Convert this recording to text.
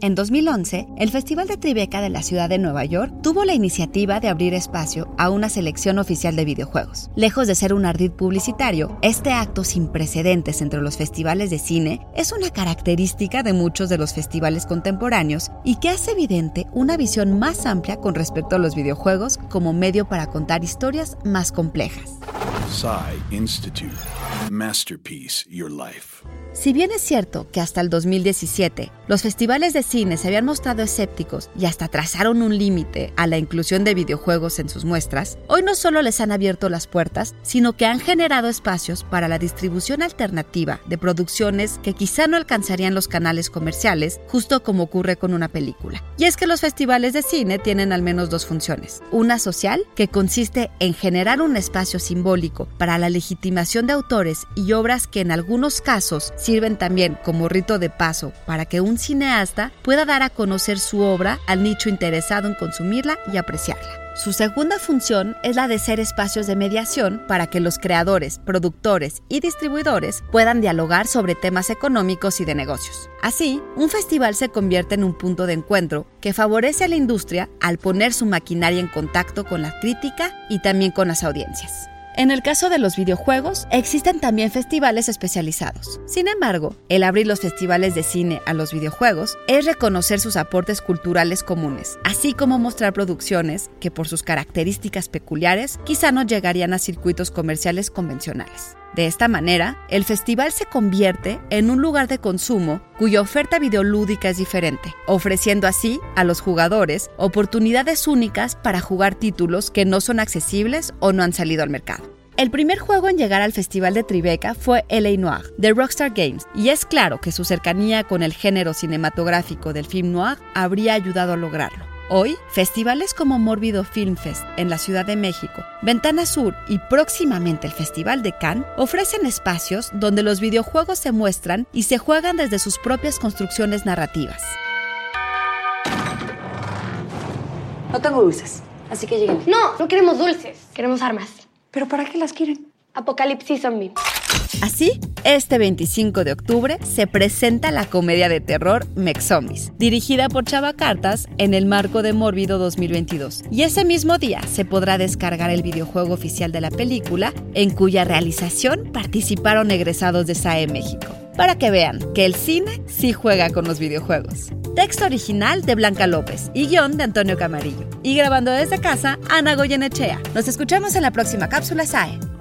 En 2011, el Festival de Tribeca de la ciudad de Nueva York tuvo la iniciativa de abrir espacio a una selección oficial de videojuegos. Lejos de ser un ardid publicitario, este acto sin precedentes entre los festivales de cine es una característica de muchos de los festivales contemporáneos y que hace evidente una visión más amplia con respecto a los videojuegos como medio para contar historias más complejas. Institute. Masterpiece Your Life. Si bien es cierto que hasta el 2017 los festivales de cine se habían mostrado escépticos y hasta trazaron un límite a la inclusión de videojuegos en sus muestras, hoy no solo les han abierto las puertas, sino que han generado espacios para la distribución alternativa de producciones que quizá no alcanzarían los canales comerciales, justo como ocurre con una película. Y es que los festivales de cine tienen al menos dos funciones. Una social, que consiste en generar un espacio simbólico para la legitimación de autores y obras que en algunos casos sirven también como rito de paso para que un cineasta pueda dar a conocer su obra al nicho interesado en consumirla y apreciarla. Su segunda función es la de ser espacios de mediación para que los creadores, productores y distribuidores puedan dialogar sobre temas económicos y de negocios. Así, un festival se convierte en un punto de encuentro que favorece a la industria al poner su maquinaria en contacto con la crítica y también con las audiencias. En el caso de los videojuegos, existen también festivales especializados. Sin embargo, el abrir los festivales de cine a los videojuegos es reconocer sus aportes culturales comunes, así como mostrar producciones que por sus características peculiares quizá no llegarían a circuitos comerciales convencionales. De esta manera, el festival se convierte en un lugar de consumo cuya oferta videolúdica es diferente, ofreciendo así a los jugadores oportunidades únicas para jugar títulos que no son accesibles o no han salido al mercado. El primer juego en llegar al Festival de Tribeca fue LA Noir, de Rockstar Games, y es claro que su cercanía con el género cinematográfico del film noir habría ayudado a lograrlo. Hoy, festivales como Mórbido Film Fest en la Ciudad de México, Ventana Sur y próximamente el Festival de Cannes ofrecen espacios donde los videojuegos se muestran y se juegan desde sus propias construcciones narrativas. No tengo dulces, así que lleguen. No, no queremos dulces, queremos armas. ¿Pero para qué las quieren? Apocalipsis Zombie. Así, este 25 de octubre se presenta la comedia de terror Mex Zombies, dirigida por Chava Cartas en el marco de Mórbido 2022. Y ese mismo día se podrá descargar el videojuego oficial de la película, en cuya realización participaron egresados de SAE México. Para que vean que el cine sí juega con los videojuegos. Texto original de Blanca López y guion de Antonio Camarillo. Y grabando desde casa, Ana Goyenechea. Nos escuchamos en la próxima cápsula SAE.